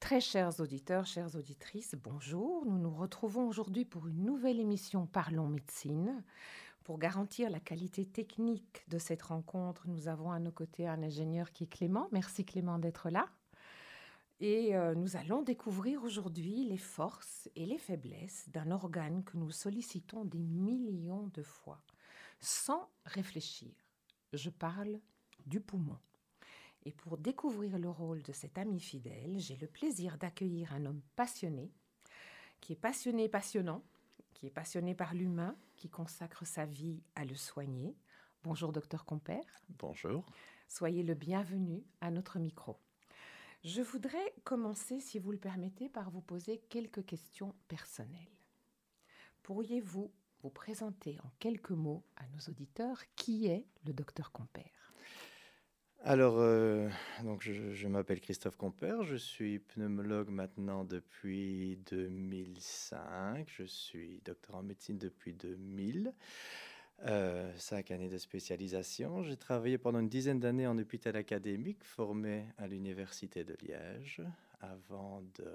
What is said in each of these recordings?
Très chers auditeurs, chères auditrices, bonjour. Nous nous retrouvons aujourd'hui pour une nouvelle émission Parlons médecine. Pour garantir la qualité technique de cette rencontre, nous avons à nos côtés un ingénieur qui est Clément. Merci Clément d'être là. Et euh, nous allons découvrir aujourd'hui les forces et les faiblesses d'un organe que nous sollicitons des millions de fois, sans réfléchir. Je parle du poumon. Et pour découvrir le rôle de cet ami fidèle, j'ai le plaisir d'accueillir un homme passionné, qui est passionné passionnant, qui est passionné par l'humain, qui consacre sa vie à le soigner. Bonjour, docteur Compère. Bonjour. Soyez le bienvenu à notre micro. Je voudrais commencer, si vous le permettez, par vous poser quelques questions personnelles. Pourriez-vous vous présenter en quelques mots à nos auditeurs qui est le docteur Compère? Alors, euh, donc je, je m'appelle Christophe Compère, je suis pneumologue maintenant depuis 2005, je suis docteur en médecine depuis 2000, euh, cinq années de spécialisation. J'ai travaillé pendant une dizaine d'années en hôpital académique, formé à l'université de Liège, avant de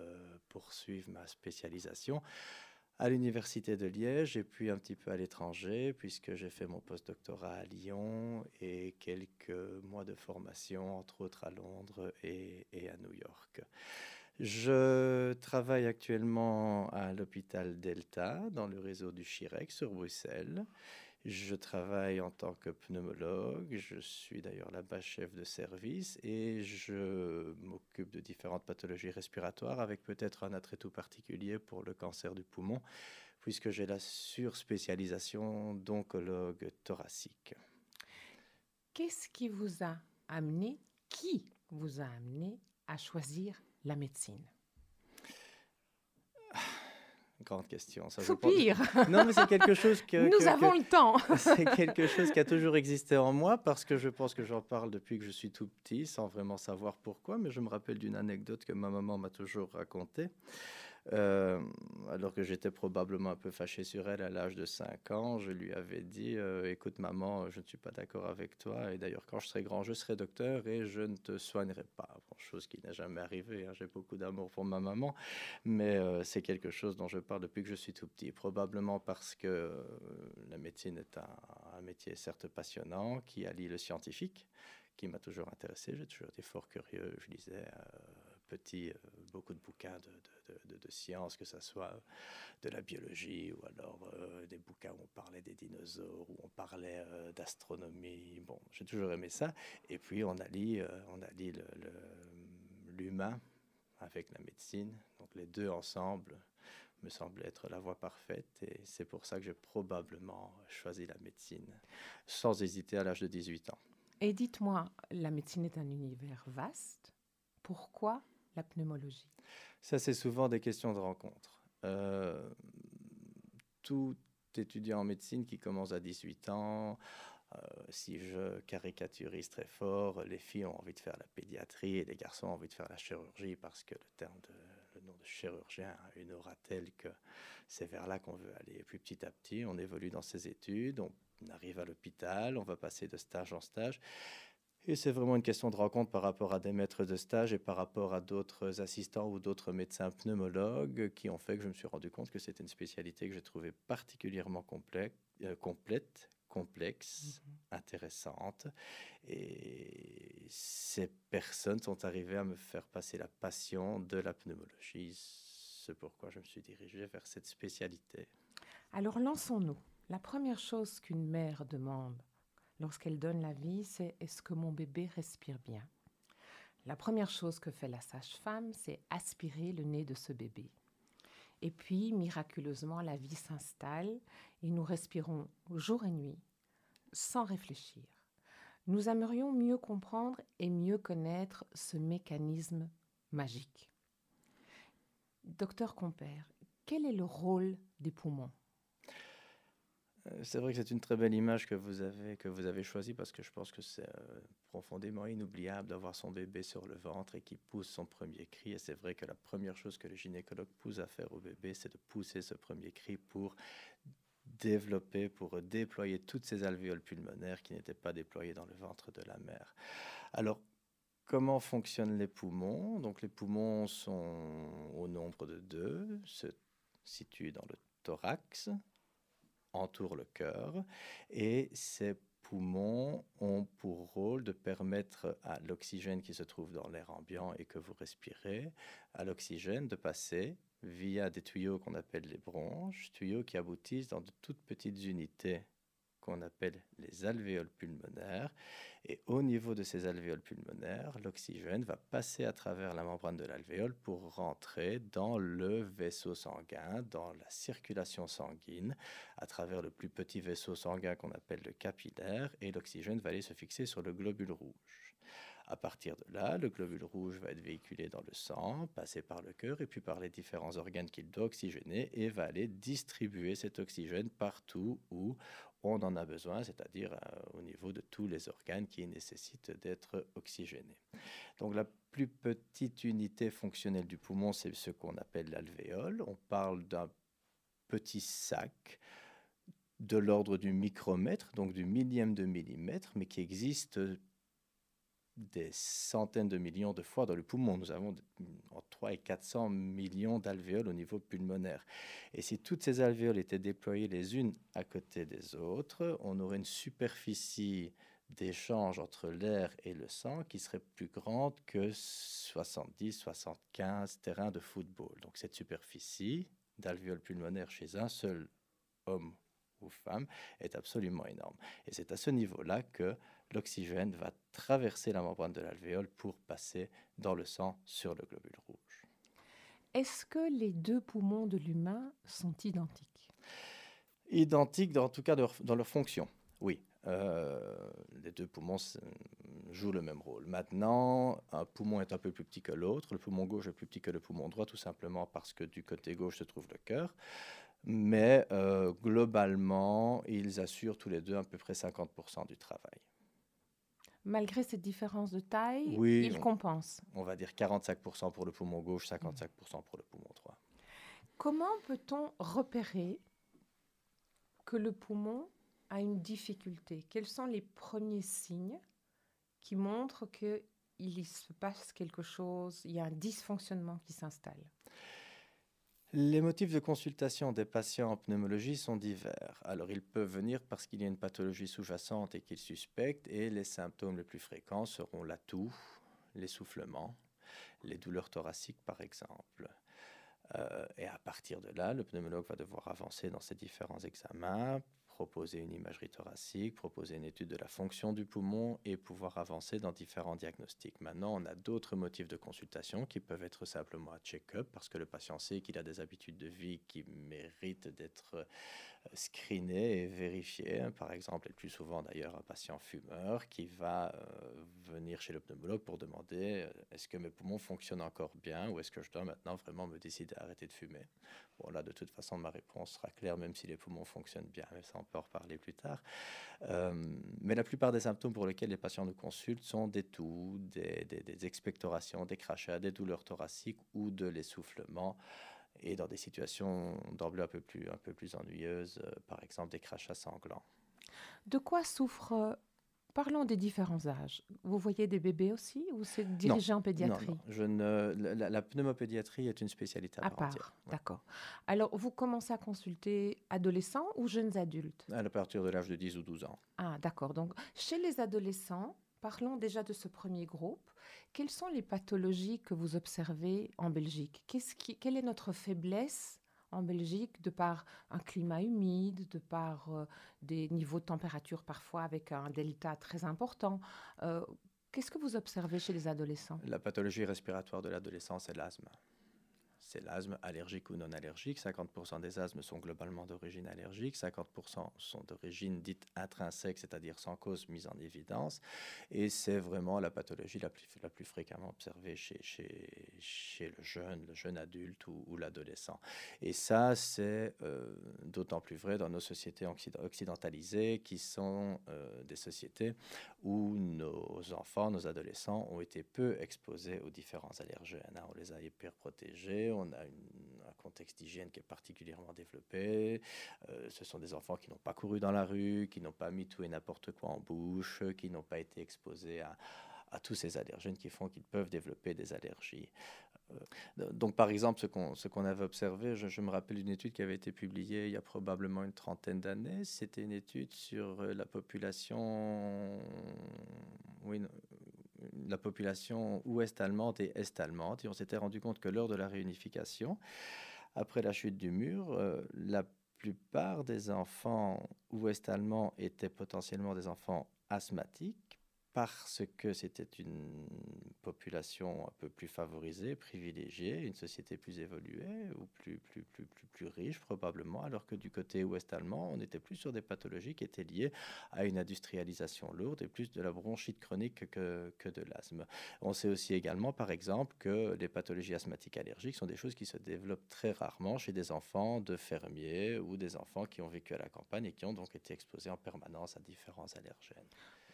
poursuivre ma spécialisation à l'université de Liège et puis un petit peu à l'étranger, puisque j'ai fait mon postdoctorat à Lyon et quelques mois de formation, entre autres à Londres et, et à New York. Je travaille actuellement à l'hôpital Delta, dans le réseau du Chirec, sur Bruxelles. Je travaille en tant que pneumologue, je suis d'ailleurs là-bas chef de service et je m'occupe de différentes pathologies respiratoires avec peut-être un attrait tout particulier pour le cancer du poumon puisque j'ai la surspécialisation d'oncologue thoracique. Qu'est-ce qui vous a amené, qui vous a amené à choisir la médecine? Grande question. Ça Soupir. Non, mais c'est quelque chose que. Nous que, avons que... le temps. c'est quelque chose qui a toujours existé en moi parce que je pense que j'en parle depuis que je suis tout petit sans vraiment savoir pourquoi. Mais je me rappelle d'une anecdote que ma maman m'a toujours racontée. Euh, alors que j'étais probablement un peu fâché sur elle à l'âge de 5 ans, je lui avais dit euh, Écoute, maman, je ne suis pas d'accord avec toi, et d'ailleurs, quand je serai grand, je serai docteur et je ne te soignerai pas. Chose qui n'est jamais arrivée. Hein. J'ai beaucoup d'amour pour ma maman, mais euh, c'est quelque chose dont je parle depuis que je suis tout petit. Probablement parce que la médecine est un, métier certes passionnant qui allie le scientifique, qui m'a toujours intéressé. J'ai toujours été fort curieux. Je lisais petit, euh, beaucoup de bouquins de, de, de, de, sciences, que ce soit de la biologie ou alors euh, des bouquins où on parlait des dinosaures, où on parlait euh, d'astronomie. Bon, j'ai toujours aimé ça. Et puis on allie, euh, on l'humain avec la médecine. Donc les deux ensemble me semble être la voie parfaite et c'est pour ça que j'ai probablement choisi la médecine sans hésiter à l'âge de 18 ans. Et dites-moi, la médecine est un univers vaste. Pourquoi la pneumologie Ça, c'est souvent des questions de rencontre. Euh, tout étudiant en médecine qui commence à 18 ans, euh, si je caricaturise très fort, les filles ont envie de faire la pédiatrie et les garçons ont envie de faire la chirurgie parce que le terme de nom de chirurgien a une aura telle que c'est vers là qu'on veut aller. Et puis petit à petit, on évolue dans ses études, on arrive à l'hôpital, on va passer de stage en stage. Et c'est vraiment une question de rencontre par rapport à des maîtres de stage et par rapport à d'autres assistants ou d'autres médecins pneumologues qui ont fait que je me suis rendu compte que c'était une spécialité que j'ai trouvée particulièrement complète, euh, complète complexe, mmh. intéressante. Et ces personnes sont arrivées à me faire passer la passion de la pneumologie. C'est pourquoi je me suis dirigé vers cette spécialité. Alors lançons-nous. La première chose qu'une mère demande lorsqu'elle donne la vie, c'est est-ce que mon bébé respire bien? La première chose que fait la sage-femme, c'est aspirer le nez de ce bébé. Et puis, miraculeusement, la vie s'installe et nous respirons jour et nuit sans réfléchir. Nous aimerions mieux comprendre et mieux connaître ce mécanisme magique. Docteur Compère, quel est le rôle des poumons? C'est vrai que c'est une très belle image que vous avez, que vous avez choisie parce que je pense que c'est euh, profondément inoubliable d'avoir son bébé sur le ventre et qui pousse son premier cri. Et c'est vrai que la première chose que le gynécologue pousse à faire au bébé, c'est de pousser ce premier cri pour développer, pour déployer toutes ces alvéoles pulmonaires qui n'étaient pas déployées dans le ventre de la mère. Alors, comment fonctionnent les poumons? Donc, les poumons sont au nombre de deux, se situent dans le thorax, entourent le cœur, et ces poumons ont pour rôle de permettre à l'oxygène qui se trouve dans l'air ambiant et que vous respirez, à l'oxygène de passer via des tuyaux qu'on appelle les bronches, tuyaux qui aboutissent dans de toutes petites unités qu'on appelle les alvéoles pulmonaires. Et au niveau de ces alvéoles pulmonaires, l'oxygène va passer à travers la membrane de l'alvéole pour rentrer dans le vaisseau sanguin, dans la circulation sanguine, à travers le plus petit vaisseau sanguin qu'on appelle le capillaire, et l'oxygène va aller se fixer sur le globule rouge. À partir de là, le globule rouge va être véhiculé dans le sang, passer par le cœur et puis par les différents organes qu'il doit oxygéner et va aller distribuer cet oxygène partout où on en a besoin, c'est-à-dire euh, au niveau de tous les organes qui nécessitent d'être oxygénés. Donc la plus petite unité fonctionnelle du poumon, c'est ce qu'on appelle l'alvéole. On parle d'un petit sac de l'ordre du micromètre, donc du millième de millimètre, mais qui existe des centaines de millions de fois dans le poumon. Nous avons entre 3 et 400 millions d'alvéoles au niveau pulmonaire. Et si toutes ces alvéoles étaient déployées les unes à côté des autres, on aurait une superficie d'échange entre l'air et le sang qui serait plus grande que 70-75 terrains de football. Donc cette superficie d'alvéoles pulmonaires chez un seul homme ou femme est absolument énorme. Et c'est à ce niveau-là que l'oxygène va traverser la membrane de l'alvéole pour passer dans le sang sur le globule rouge. Est-ce que les deux poumons de l'humain sont identiques? Identiques, en tout cas dans leur fonction, oui. Euh, les deux poumons jouent le même rôle. Maintenant, un poumon est un peu plus petit que l'autre. Le poumon gauche est plus petit que le poumon droit, tout simplement parce que du côté gauche se trouve le cœur. Mais euh, globalement, ils assurent tous les deux à peu près 50% du travail malgré cette différence de taille, il compense. On va dire 45% pour le poumon gauche, 55% pour le poumon droit. Comment peut-on repérer que le poumon a une difficulté? Quels sont les premiers signes qui montrent qu'il se passe quelque chose, il y a un dysfonctionnement qui s'installe? Les motifs de consultation des patients en pneumologie sont divers. Alors, ils peuvent venir parce qu'il y a une pathologie sous-jacente et qu'ils suspectent, et les symptômes les plus fréquents seront la toux, l'essoufflement, les douleurs thoraciques, par exemple. Euh, et à partir de là, le pneumologue va devoir avancer dans ces différents examens proposer une imagerie thoracique, proposer une étude de la fonction du poumon et pouvoir avancer dans différents diagnostics. Maintenant, on a d'autres motifs de consultation qui peuvent être simplement un check-up parce que le patient sait qu'il a des habitudes de vie qui méritent d'être screené et vérifié. Par exemple, et plus souvent d'ailleurs un patient fumeur qui va euh, venir chez le pneumologue pour demander euh, est-ce que mes poumons fonctionnent encore bien ou est-ce que je dois maintenant vraiment me décider à arrêter de fumer? Bon là, de toute façon, ma réponse sera claire même si les poumons fonctionnent bien, mais ça on peut en reparler plus tard. Euh, mais la plupart des symptômes pour lesquels les patients nous consultent sont des toux, des expectorations, des crachats, des douleurs thoraciques ou de l'essoufflement et dans des situations d'emblée un peu plus, un peu plus ennuyeuses, euh, par exemple des crachats sanglants. De quoi souffre euh, Parlons des différents âges. Vous voyez des bébés aussi ou c'est dirigé en pédiatrie non, Je ne, la, pneumopédiatrie est une spécialité à, part, entière. D'accord. Alors, vous commencez à consulter adolescents ou jeunes adultes? À partir de l'âge de 10 ou 12 ans. Ah, d'accord. Donc, chez les adolescents, parlons déjà de ce premier groupe. Quelles sont les pathologies que vous observez en Belgique? Quelle est notre faiblesse en Belgique de par un climat humide, de par euh, des niveaux de température parfois avec un delta très important? Euh, Qu'est-ce que vous observez chez les adolescents? La pathologie respiratoire de l'adolescence est l'asthme. C'est l'asthme allergique ou non allergique. 50% des asthmes sont globalement d'origine allergique, 50% sont d'origine dite intrinsèque, c'est-à-dire sans cause mise en évidence. Et c'est vraiment la pathologie la plus, fréquemment observée chez le jeune, le jeune adulte ou, l'adolescent. Et ça, c'est euh, d'autant plus vrai dans nos sociétés occidentalisées qui sont euh, des sociétés où nos enfants, nos adolescents ont été peu exposés aux différents allergènes. Hein. On les a hyper protégés, on a un contexte d'hygiène qui est particulièrement développé. Euh, ce sont des enfants qui n'ont pas couru dans la rue, qui n'ont pas mis tout et n'importe quoi en bouche, qui n'ont pas été exposés à, tous ces allergènes qui font qu'ils peuvent développer des allergies. Euh, donc, par exemple, ce qu'on avait observé, je, me rappelle une étude qui avait été publiée il y a probablement une trentaine d'années. C'était une étude sur euh, la population, la population ouest-allemande et est-allemande. Et on s'était rendu compte que lors de la réunification, après la chute du mur, euh, la plupart des enfants ouest-allemands étaient potentiellement des enfants asthmatiques parce que c'était une population un peu plus favorisée, privilégiée, une société plus évoluée ou plus, plus, plus, plus, plus riche probablement, alors que du côté ouest allemand, on était plus sur des pathologies qui étaient liées à une industrialisation lourde et plus de la bronchite chronique que, que de l'asthme. On sait aussi également, par exemple, que les pathologies asthmatiques allergiques sont des choses qui se développent très rarement chez des enfants de fermiers ou des enfants qui ont vécu à la campagne et qui ont donc été exposés en permanence à différents allergènes.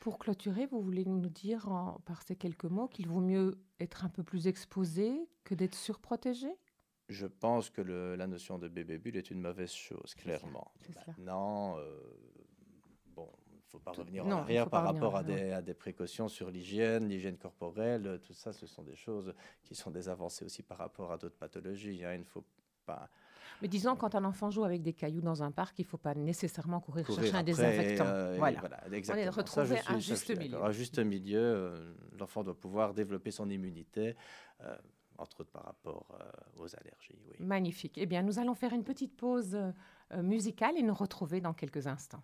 Pour clôturer, vous voulez nous dire par ces quelques mots qu'il vaut mieux être un peu plus exposé que d'être surprotégé? Je pense que la notion de bébé bulle est une mauvaise chose, clairement. Maintenant, euh, bon, il ne faut pas revenir en arrière par rapport à, des, à, des, précautions sur l'hygiène, l'hygiène corporelle, tout ça, ce sont des choses qui sont des avancées aussi par rapport à d'autres pathologies. Hein. Il ne faut pas mais disons, quand un enfant joue avec des cailloux dans un parc, il ne faut pas nécessairement courir, chercher un désinfectant. Euh, voilà. On est retrouvé un juste milieu. Un juste milieu, euh, l'enfant doit pouvoir développer son immunité. Euh, entre autres par rapport aux allergies. Oui. Magnifique. Eh bien, nous allons faire une petite pause musicale et nous retrouver dans quelques instants.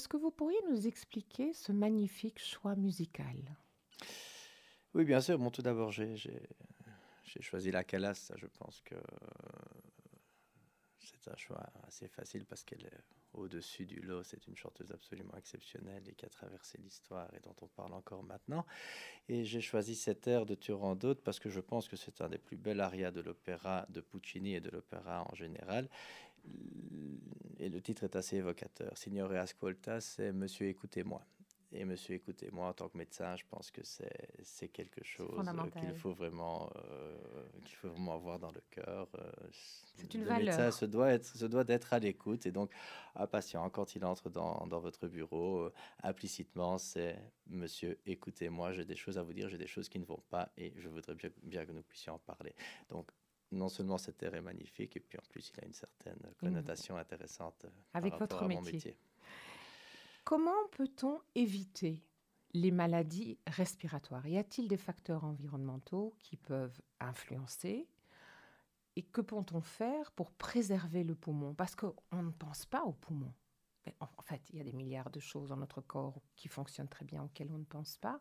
Est-ce que vous pourriez nous expliquer ce magnifique choix musical? Oui, bien sûr. Bon, tout d'abord, j'ai choisi la Calas. Ça, je pense que c'est un choix assez facile parce qu'elle est au-dessus du lot. C'est une chanteuse absolument exceptionnelle et qui a traversé l'histoire et dont on parle encore maintenant. Et j'ai choisi cet air de Turandot parce que je pense que c'est un des plus bels arias de l'opéra de Puccini et de l'opéra en général. Et le titre est assez évocateur. Signore Ascolta, c'est Monsieur, écoutez-moi. Et monsieur, écoutez, moi en tant que médecin, je pense que c'est quelque chose qu'il faut vraiment euh, qu'il faut vraiment avoir dans le cœur. Euh, c'est une le valeur. Médecin se doit être se doit d'être à l'écoute et donc impatient quand il entre dans, dans votre bureau. Euh, implicitement, c'est monsieur, écoutez-moi, j'ai des choses à vous dire, j'ai des choses qui ne vont pas et je voudrais bien, bien que nous puissions en parler. Donc non seulement cet air est magnifique, et puis en plus, il a une certaine connotation intéressante avec votre métier. Comment peut-on éviter les maladies respiratoires? Y a-t-il des facteurs environnementaux qui peuvent influencer? Et que peut-on faire pour préserver le poumon? Parce qu'on ne pense pas au poumon. En fait, il y a des milliards de choses dans notre corps qui fonctionnent très bien, auxquelles on ne pense pas.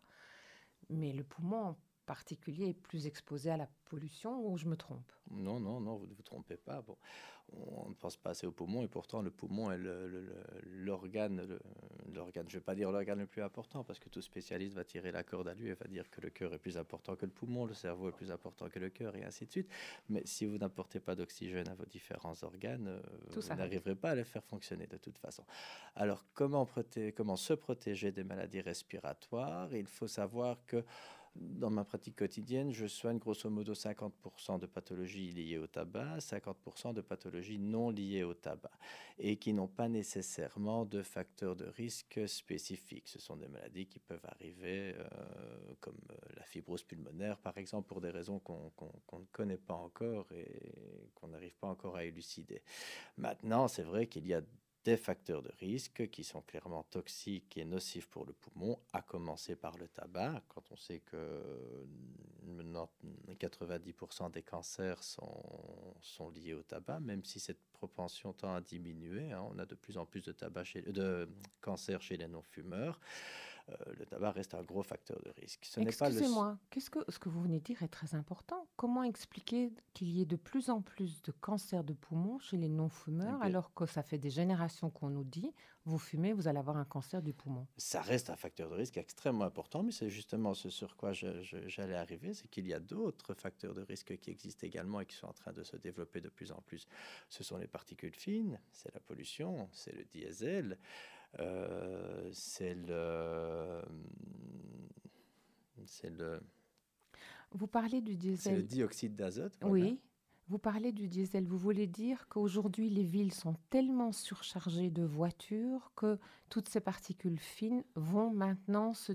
Mais le poumon, particulier est plus exposé à la pollution ou je me trompe? Non, non, non, vous ne vous trompez pas. Bon, on ne pense pas assez au poumon et pourtant le poumon est l'organe, l'organe, je ne vais pas dire l'organe le plus important parce que tout spécialiste va tirer la corde à lui et va dire que le cœur est plus important que le poumon, le cerveau est plus important que le cœur et ainsi de suite. Mais si vous n'apportez pas d'oxygène à vos différents organes, euh, vous n'arriverez pas à les faire fonctionner de toute façon. Alors comment, comment se protéger des maladies respiratoires? Il faut savoir que dans ma pratique quotidienne, je soigne grosso modo 50% de pathologies liées au tabac, 50% de pathologies non liées au tabac et qui n'ont pas nécessairement de facteurs de risque spécifiques. Ce sont des maladies qui peuvent arriver euh, comme euh, la fibrose pulmonaire par exemple pour des raisons qu'on ne connaît pas encore et qu'on n'arrive pas encore à élucider. Maintenant, c'est vrai qu'il y a des facteurs de risque qui sont clairement toxiques et nocifs pour le poumon, à commencer par le tabac, quand on sait que 90% des cancers sont, sont, liés au tabac, même si cette propension tend à diminuer. Hein. on a de plus en plus de, tabac chez, de cancer chez les non-fumeurs. Euh, le tabac reste un gros facteur de risque. Excusez-moi, qu'est-ce que ce que vous venez de dire est très important. Comment expliquer qu'il y ait de plus en plus de cancers de poumon chez les non-fumeurs, alors que ça fait des générations qu'on nous dit vous fumez, vous allez avoir un cancer du poumon? Ça reste un facteur de risque extrêmement important, mais c'est justement ce sur quoi j'allais arriver, c'est qu'il y a d'autres facteurs de risque qui existent également et qui sont en train de se développer de plus en plus. Ce sont les particules fines, c'est la pollution, c'est le diesel. Euh, c'est le. C'est le. Vous parlez du diesel. C'est le dioxyde d'azote. Oui. Vous parlez du diesel. Vous voulez dire qu'aujourd'hui, les villes sont tellement surchargées de voitures que toutes ces particules fines vont maintenant se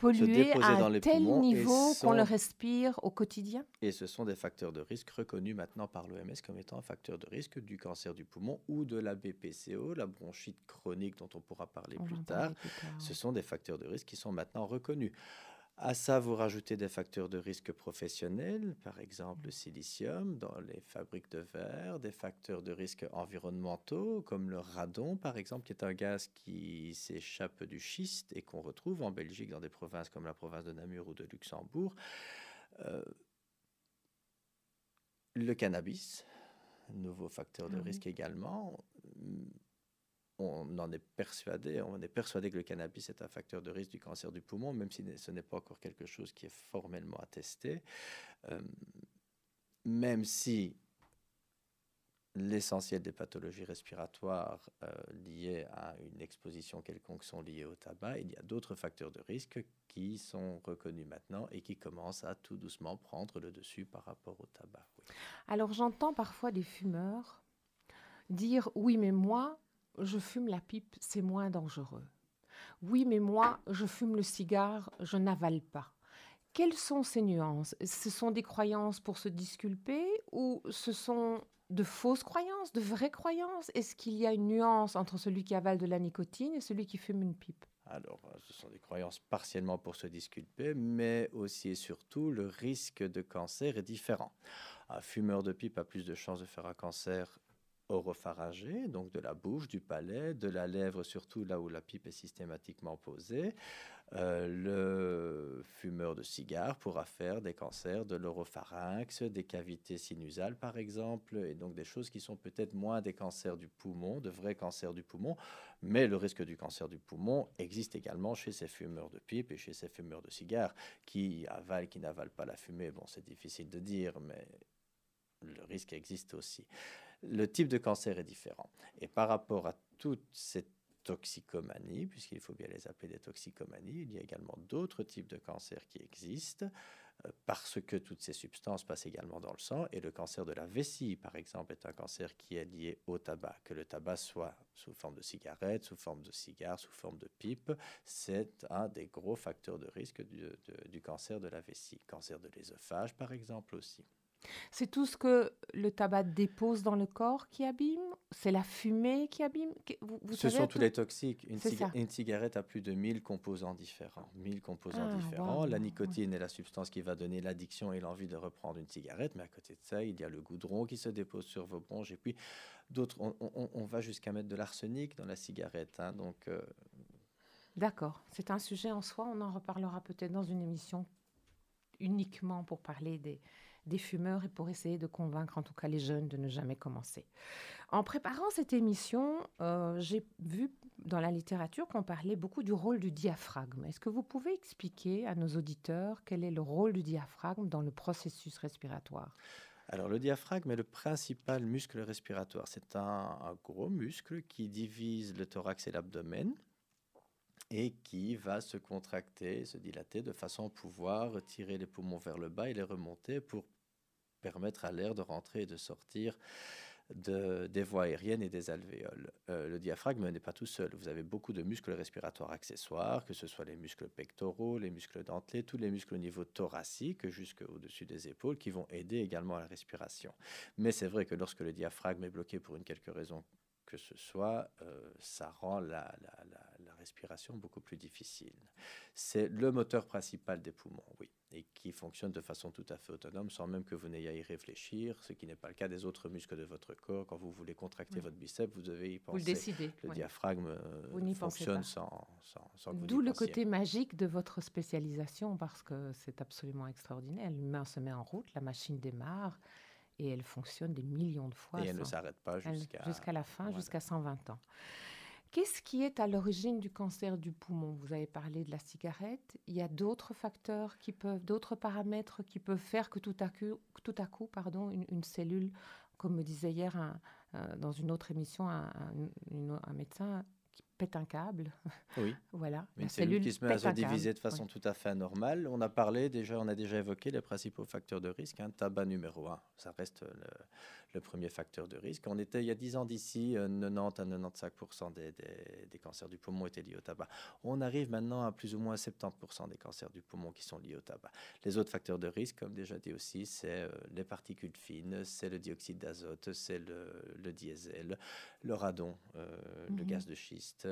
polluer à un tel niveau qu'on le respire au quotidien? Et ce sont des facteurs de risque reconnus maintenant par l'OMS comme étant un facteur de risque du cancer du poumon ou de la BPCO, la bronchite chronique dont on pourra parler, plus, tard. Ce sont des facteurs de risque qui sont maintenant reconnus. À ça, vous rajoutez des facteurs de risque professionnels, par exemple le silicium dans les fabriques de verre, des facteurs de risque environnementaux comme le radon, par exemple, qui est un gaz qui s'échappe du schiste et qu'on retrouve en Belgique dans des provinces comme la province de Namur ou de Luxembourg. Euh, le cannabis, nouveau facteur de ah risque également on en est persuadé, on est persuadé que le cannabis est un facteur de risque du cancer du poumon, même si ce n'est pas encore quelque chose qui est formellement attesté. Euh, même si l'essentiel des pathologies respiratoires euh, liées à une exposition quelconque sont liées au tabac, il y a d'autres facteurs de risque qui sont reconnus maintenant et qui commencent à tout doucement prendre le dessus par rapport au tabac. Alors j'entends parfois des fumeurs dire oui mais moi je fume la pipe, c'est moins dangereux. Oui, mais moi, je fume le cigare, je n'avale pas. Quelles sont ces nuances? Ce sont des croyances pour se disculper ou ce sont de fausses croyances, de vraies croyances? Est-ce qu'il y a une nuance entre celui qui avale de la nicotine et celui qui fume une pipe? Alors, euh, ce sont des croyances partiellement pour se disculper, mais aussi et surtout, le risque de cancer est différent. Un fumeur de pipe a plus de chances de faire un cancer oropharyngée, donc de la bouche, du palais, de la lèvre, surtout là où la pipe est systématiquement posée. Euh, le fumeur de cigares pourra faire des cancers de l'oropharynx, des cavités sinusales par exemple, et donc des choses qui sont peut-être moins des cancers du poumon, de vrais cancers du poumon, mais le risque du cancer du poumon existe également chez ces fumeurs de pipe et chez ces fumeurs de cigares qui avalent, qui n'avalent pas la fumée. Bon, c'est difficile de dire, mais le risque existe aussi. Le type de cancer est différent. Et par rapport à toute cette toxicomanie, puisqu'il faut bien les appeler des toxicomanies. Il y a également d'autres types de cancers qui existent euh, parce que toutes ces substances passent également dans le sang. Et le cancer de la vessie, par exemple, est un cancer qui est lié au tabac. Que le tabac soit sous forme de cigarette, sous forme de cigare, sous forme de pipe, c'est un des gros facteurs de risque du, du cancer de la vessie. Cancer de l'œsophage, par exemple, aussi. C'est tout ce que le tabac dépose dans le corps qui abîme? C'est la fumée qui abîme? Ce sont tous les toxiques. Une, cigarette a plus de 1000 composants différents. 1000 composants ah, différents. la nicotine est la substance qui va donner l'addiction et l'envie de reprendre une cigarette. Mais à côté de ça, il y a le goudron qui se dépose sur vos bronches. Et puis d'autres, on, va jusqu'à mettre de l'arsenic dans la cigarette. Hein. donc. Euh, D'accord. C'est un sujet en soi. On en reparlera peut-être dans une émission uniquement pour parler des, des fumeurs et pour essayer de convaincre en tout cas les jeunes de ne jamais commencer. En préparant cette émission, euh, j'ai vu dans la littérature qu'on parlait beaucoup du rôle du diaphragme. Est-ce que vous pouvez expliquer à nos auditeurs quel est le rôle du diaphragme dans le processus respiratoire? Alors le diaphragme est le principal muscle respiratoire. C'est un, gros muscle qui divise le thorax et l'abdomen et qui va se contracter, se dilater de façon à pouvoir tirer les poumons vers le bas et les remonter pour permettre à l'air de rentrer et de sortir de, des voies aériennes et des alvéoles. Euh, le diaphragme n'est pas tout seul. Vous avez beaucoup de muscles respiratoires accessoires, que ce soit les muscles pectoraux, les muscles dentelés, tous les muscles au niveau thoracique jusqu'au-dessus des épaules qui vont aider également à la respiration. Mais c'est vrai que lorsque le diaphragme est bloqué pour une quelque raison que ce soit, euh, ça rend la, respiration beaucoup plus difficile. C'est le moteur principal des poumons, oui, et qui fonctionne de façon tout à fait autonome sans même que vous n'ayez à y réfléchir, ce qui n'est pas le cas des autres muscles de votre corps. Quand vous voulez contracter votre biceps, vous devez y penser. Vous le décidez. Le diaphragme euh, fonctionne sans, sans, sans, que vous D'où le côté magique de votre spécialisation, parce que c'est absolument extraordinaire. L'humain se met en route, la machine démarre et elle fonctionne des millions de fois. Et elle ne s'arrête pas jusqu'à... Jusqu'à la fin, jusqu'à 120 ans. Qu'est-ce qui est à l'origine du cancer du poumon? Vous avez parlé de la cigarette. Il y a d'autres facteurs qui peuvent, d'autres paramètres qui peuvent faire que tout à coup, tout une, cellule, comme me disait hier dans une autre émission un médecin, pète un câble. Oui. voilà. Une cellule, qui se met à se diviser de façon tout à fait anormale. On a parlé déjà, on a déjà évoqué les principaux facteurs de risque. Hein. Tabac numéro un, ça reste le, le premier facteur de risque. On était il y a 10 ans d'ici, 90 euh, à 95 des, des, cancers du poumon étaient liés au tabac. On arrive maintenant à plus ou moins 70% des cancers du poumon qui sont liés au tabac. Les autres facteurs de risque, comme déjà dit aussi, c'est euh, les particules fines, c'est le dioxyde d'azote, c'est le, diesel, le radon, euh, le mhm. gaz de schiste.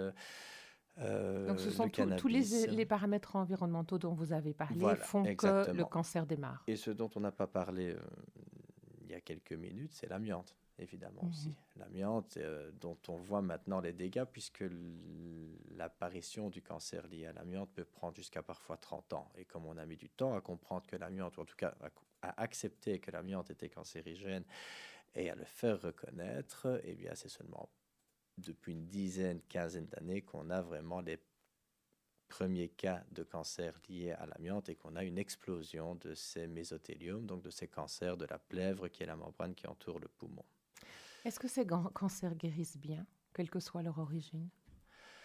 Donc ce sont tous les, les, paramètres environnementaux dont vous avez parlé font que le cancer démarre. Et ce dont on n'a pas parlé il y a quelques minutes, c'est l'amiante, évidemment mhm. aussi. L'amiante euh, dont on voit maintenant les dégâts, puisque l'apparition du cancer lié à l'amiante peut prendre jusqu'à parfois 30 ans. Et comme on a mis du temps à comprendre que l'amiante, ou en tout cas à, accepter que l'amiante était cancérigène et à le faire reconnaître, eh bien c'est seulement depuis une dizaine, quinzaine d'années qu'on a vraiment les premiers cas de cancer liés à l'amiante et qu'on a une explosion de ces mésothéliums, donc de ces cancers de la plèvre qui est la membrane qui entoure le poumon. Est-ce que ces cancers guérissent bien, quelle que soit leur origine?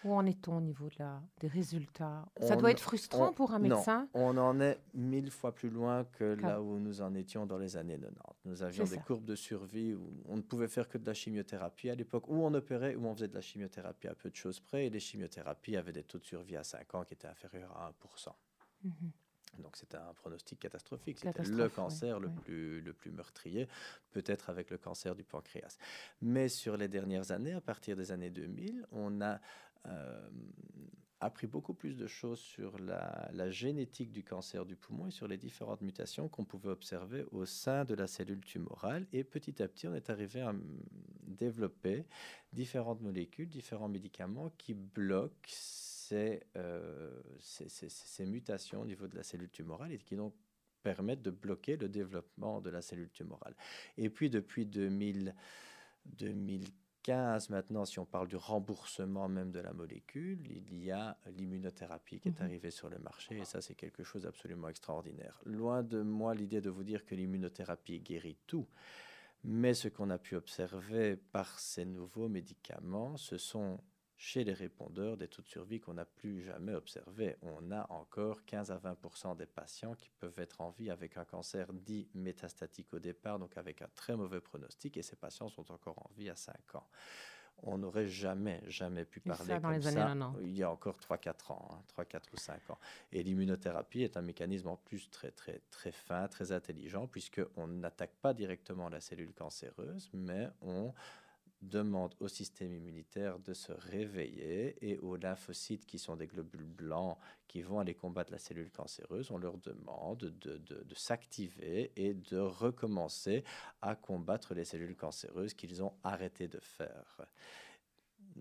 Où en est-on au niveau de la, des résultats? Ça doit être frustrant pour un médecin. on en est mille fois plus loin que là où nous en étions dans les années 90. Nous avions des courbes de survie où on ne pouvait faire que de la chimiothérapie à l'époque, où on opérait, où on faisait de la chimiothérapie à peu de choses près, et les chimiothérapies avaient des taux de survie à 5 ans qui étaient inférieurs à 1%. Mhm. Donc c'était un pronostic catastrophique. C'était le cancer le, plus, le plus meurtrier, peut-être avec le cancer du pancréas. Mais sur les dernières années, à partir des années 2000, on a euh, appris beaucoup plus de choses sur la, génétique du cancer du poumon et sur les différentes mutations qu'on pouvait observer au sein de la cellule tumorale. Et petit à petit, on est arrivé à développer différentes molécules, différents médicaments qui bloquent ces, euh, mutations au niveau de la cellule tumorale et qui donc permettent de bloquer le développement de la cellule tumorale. Et puis depuis 2000, 2015 maintenant, si on parle du remboursement même de la molécule, il y a l'immunothérapie qui est mmh arrivée sur le marché et ça c'est quelque chose d'absolument extraordinaire. Loin de moi l'idée de vous dire que l'immunothérapie guérit tout. Mais ce qu'on a pu observer par ces nouveaux médicaments, ce sont chez les répondeurs des taux de survie qu'on n'a plus jamais observés. On a encore 15 à 20% des patients qui peuvent être en vie avec un cancer dit métastatique au départ, donc avec un très mauvais pronostic, et ces patients sont encore en vie à 5 ans. On n'aurait jamais, jamais pu parler ça, comme ça il y a encore 3-4 ans, hein, 3, 4 ou 5 ans. Et l'immunothérapie est un mécanisme en plus très, très, très fin, très intelligent, puisqu'on n'attaque pas directement la cellule cancéreuse, mais on demande au système immunitaire de se réveiller et aux lymphocytes qui sont des globules blancs qui vont aller combattre la cellule cancéreuse, on leur demande de, de, de s'activer et de recommencer à combattre les cellules cancéreuses qu'ils ont arrêté de faire.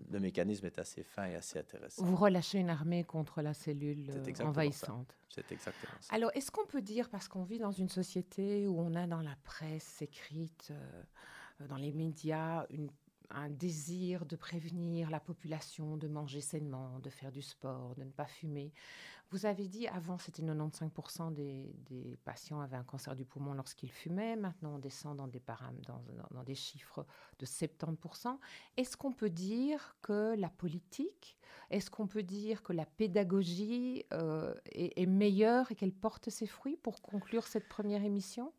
Le mécanisme est assez fin et assez intéressant. Vous relâchez une armée contre la cellule envahissante. C'est exactement ça. Alors, est-ce qu'on peut dire, parce qu'on vit dans une société où on a dans la presse écrite, euh, dans les médias, une un désir de prévenir la population, de manger sainement, de faire du sport, de ne pas fumer. Vous avez dit avant, c'était 95% des, patients avaient un cancer du poumon lorsqu'ils fumaient. Maintenant, on descend dans des, dans, dans, des chiffres de 70%. Est-ce qu'on peut dire que la politique, est-ce qu'on peut dire que la pédagogie euh, est meilleure et qu'elle porte ses fruits pour conclure cette première émission?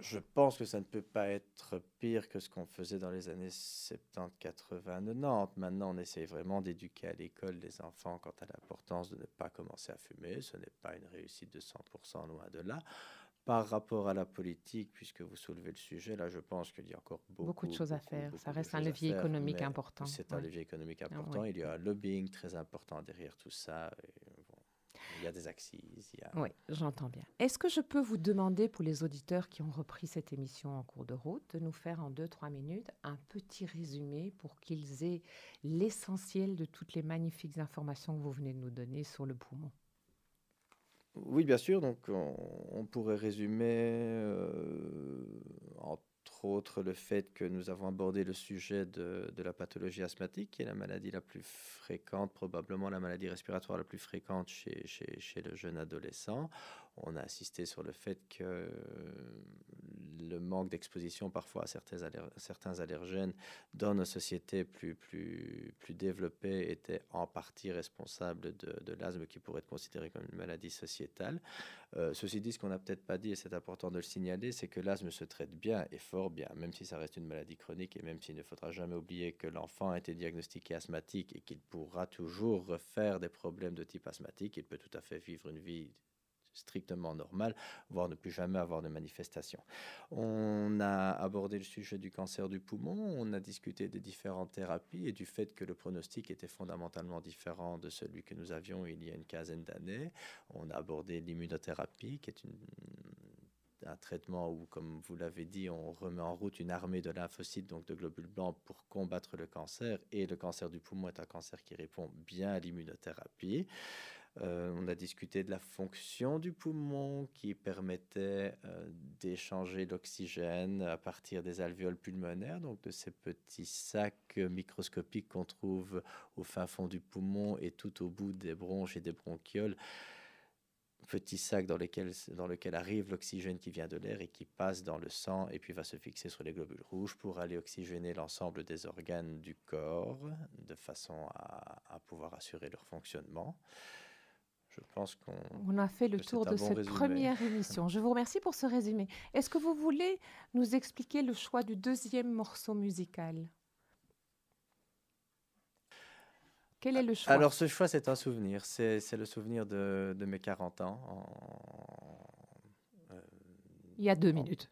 Je pense que ça ne peut pas être pire que ce qu'on faisait dans les années 70, 80, 90. Maintenant, on essaye vraiment d'éduquer à l'école les enfants quant à l'importance de ne pas commencer à fumer. Ce n'est pas une réussite de 100% loin de là. Par rapport à la politique, puisque vous soulevez le sujet, là, je pense qu'il y a encore beaucoup, beaucoup de choses à faire. ça reste un levier économique important. C'est un levier économique important. Il y a un lobbying très important derrière tout ça. Et il y a des axes. Oui, j'entends bien. Est-ce que je peux vous demander, pour les auditeurs qui ont repris cette émission en cours de route, de nous faire en 2-3 minutes un petit résumé pour qu'ils aient l'essentiel de toutes les magnifiques informations que vous venez de nous donner sur le poumon? Oui, bien sûr. Donc, on, pourrait résumer euh, en autres le fait que nous avons abordé le sujet de, de, la pathologie asthmatique, qui est la maladie la plus fréquente, probablement la maladie respiratoire la plus fréquente chez, chez, chez le jeune adolescent. On a insisté sur le fait que le manque d'exposition parfois à certains, aller certains allergènes dans nos sociétés plus, plus, plus développées était en partie responsable de, de l'asthme qui pourrait être considéré comme une maladie sociétale. Euh, ceci dit, ce qu'on n'a peut-être pas dit, et c'est important de le signaler, c'est que l'asthme se traite bien et fort bien, même si ça reste une maladie chronique et même s'il ne faudra jamais oublier que l'enfant a été diagnostiqué asthmatique et qu'il pourra toujours refaire des problèmes de type asthmatique, il peut tout à fait vivre une vie strictement normal, voire ne plus jamais avoir de manifestation. On a abordé le sujet du cancer du poumon, on a discuté des différentes thérapies et du fait que le pronostic était fondamentalement différent de celui que nous avions il y a une quinzaine d'années. On a abordé l'immunothérapie, qui est un traitement où, comme vous l'avez dit, on remet en route une armée de lymphocytes, donc de globules blancs, pour combattre le cancer. Et le cancer du poumon est un cancer qui répond bien à l'immunothérapie. Euh, on a discuté de la fonction du poumon qui permettait euh, d'échanger l'oxygène à partir des alvéoles pulmonaires, donc de ces petits sacs microscopiques qu'on trouve au fin fond du poumon et tout au bout des bronches et des bronchioles. Petits sacs dans, lesquels, dans arrive l'oxygène qui vient de l'air et qui passe dans le sang et puis va se fixer sur les globules rouges pour aller oxygéner l'ensemble des organes du corps de façon à pouvoir assurer leur fonctionnement je pense qu'on on a fait le tour de cette première émission. Je vous remercie pour ce résumé. Est-ce que vous voulez nous expliquer le choix du deuxième morceau musical? Quel est le choix? Alors ce choix, c'est un souvenir. C'est le souvenir de, de, mes 40 ans. En, euh, Il y a deux minutes.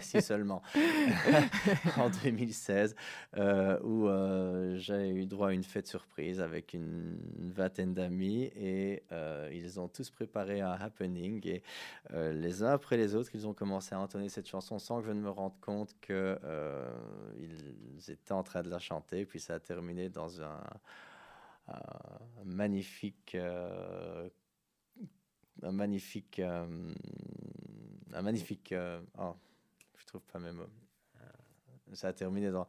Si seulement, en 2016, euh, où euh, j'ai eu droit à une fête surprise avec une, vingtaine d'amis et euh, ils ont tous préparé un happening et les uns après les autres, ils ont commencé à entonner cette chanson sans que je ne me rende compte qu'ils étaient en train de la chanter. Puis ça a terminé dans un, magnifique un magnifique, un magnifique, oh, je trouve pas mes mots. Ça a terminé dans,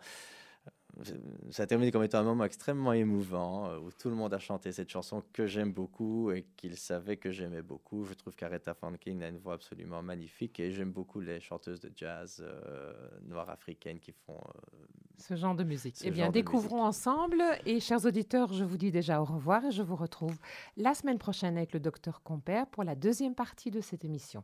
ça a terminé comme étant un moment extrêmement émouvant euh, où tout le monde a chanté cette chanson que j'aime beaucoup et qu'il savait que j'aimais beaucoup. Je trouve qu'Aretha Franklin a une voix absolument magnifique et j'aime beaucoup les chanteuses de jazz euh, noires africaines qui font euh, ce genre de musique. Eh bien, découvrons ensemble et chers auditeurs, je vous dis déjà au revoir et je vous retrouve la semaine prochaine avec le docteur Compère pour la deuxième partie de cette émission.